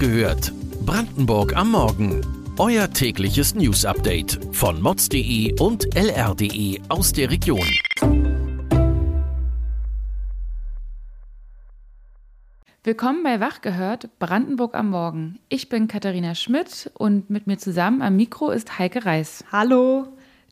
gehört. Brandenburg am Morgen. Euer tägliches News-Update von mods.de und lr.de aus der Region. Willkommen bei Wach gehört, Brandenburg am Morgen. Ich bin Katharina Schmidt und mit mir zusammen am Mikro ist Heike Reis. Hallo.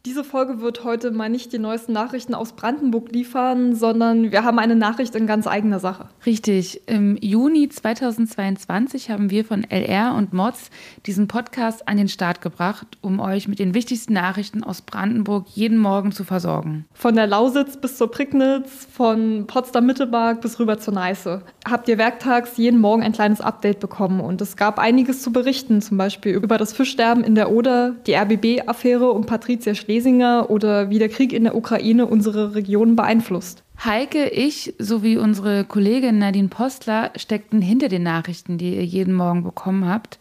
Diese Folge wird heute mal nicht die neuesten Nachrichten aus Brandenburg liefern, sondern wir haben eine Nachricht in ganz eigener Sache. Richtig. Im Juni 2022 haben wir von LR und Mods diesen Podcast an den Start gebracht, um euch mit den wichtigsten Nachrichten aus Brandenburg jeden Morgen zu versorgen. Von der Lausitz bis zur Prignitz, von Potsdam-Mittelmark bis rüber zur Neiße. Habt ihr werktags jeden Morgen ein kleines Update bekommen und es gab einiges zu berichten, zum Beispiel über das Fischsterben in der Oder, die RBB-Affäre um Patricia Schlesinger oder wie der Krieg in der Ukraine unsere Region beeinflusst. Heike, ich sowie unsere Kollegin Nadine Postler steckten hinter den Nachrichten, die ihr jeden Morgen bekommen habt.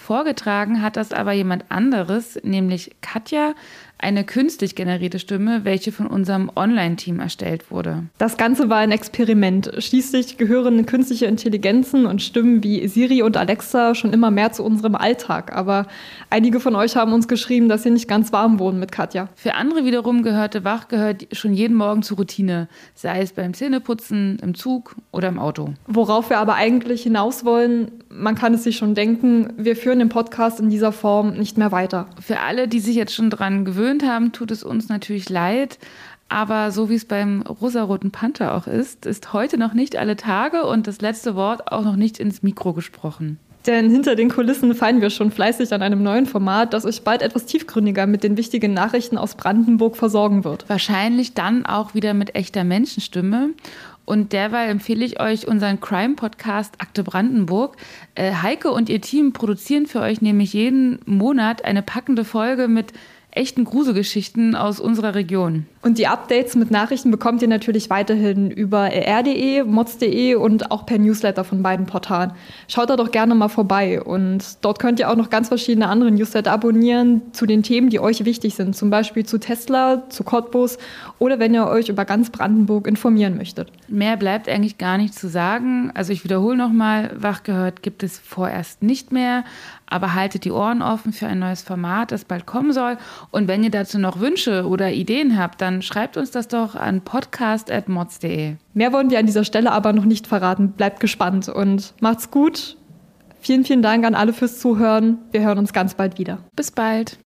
Vorgetragen hat das aber jemand anderes, nämlich Katja, eine künstlich generierte Stimme, welche von unserem Online-Team erstellt wurde. Das Ganze war ein Experiment. Schließlich gehören künstliche Intelligenzen und Stimmen wie Siri und Alexa schon immer mehr zu unserem Alltag. Aber einige von euch haben uns geschrieben, dass sie nicht ganz warm wurden mit Katja. Für andere wiederum gehörte Wach gehört schon jeden Morgen zur Routine, sei es beim Zähneputzen, im Zug oder im Auto. Worauf wir aber eigentlich hinaus wollen, man kann es sich schon denken, wir führen den Podcast in dieser Form nicht mehr weiter. Für alle, die sich jetzt schon dran gewöhnt haben, tut es uns natürlich leid. Aber so wie es beim rosaroten Panther auch ist, ist heute noch nicht alle Tage und das letzte Wort auch noch nicht ins Mikro gesprochen. Denn hinter den Kulissen feiern wir schon fleißig an einem neuen Format, das euch bald etwas tiefgründiger mit den wichtigen Nachrichten aus Brandenburg versorgen wird. Wahrscheinlich dann auch wieder mit echter Menschenstimme. Und derweil empfehle ich euch unseren Crime-Podcast Akte Brandenburg. Äh, Heike und ihr Team produzieren für euch nämlich jeden Monat eine packende Folge mit echten Gruselgeschichten aus unserer Region. Und die Updates mit Nachrichten bekommt ihr natürlich weiterhin über rr.de, mods.de und auch per Newsletter von beiden Portalen. Schaut da doch gerne mal vorbei und dort könnt ihr auch noch ganz verschiedene andere Newsletter abonnieren zu den Themen, die euch wichtig sind, zum Beispiel zu Tesla, zu Cottbus oder wenn ihr euch über ganz Brandenburg informieren möchtet. Mehr bleibt eigentlich gar nicht zu sagen. Also ich wiederhole nochmal, wach gehört gibt es vorerst nicht mehr, aber haltet die Ohren offen für ein neues Format, das bald kommen soll. Und wenn ihr dazu noch Wünsche oder Ideen habt, dann schreibt uns das doch an podcast.mods.de. Mehr wollen wir an dieser Stelle aber noch nicht verraten. Bleibt gespannt und macht's gut. Vielen, vielen Dank an alle fürs Zuhören. Wir hören uns ganz bald wieder. Bis bald.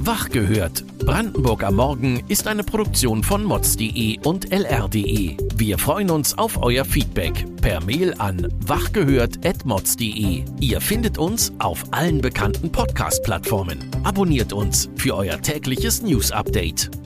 Wach gehört. Brandenburg am Morgen ist eine Produktion von mods.de und lr.de. Wir freuen uns auf euer Feedback per Mail an wachgehört.mods.de. Ihr findet uns auf allen bekannten Podcast-Plattformen. Abonniert uns für euer tägliches News-Update.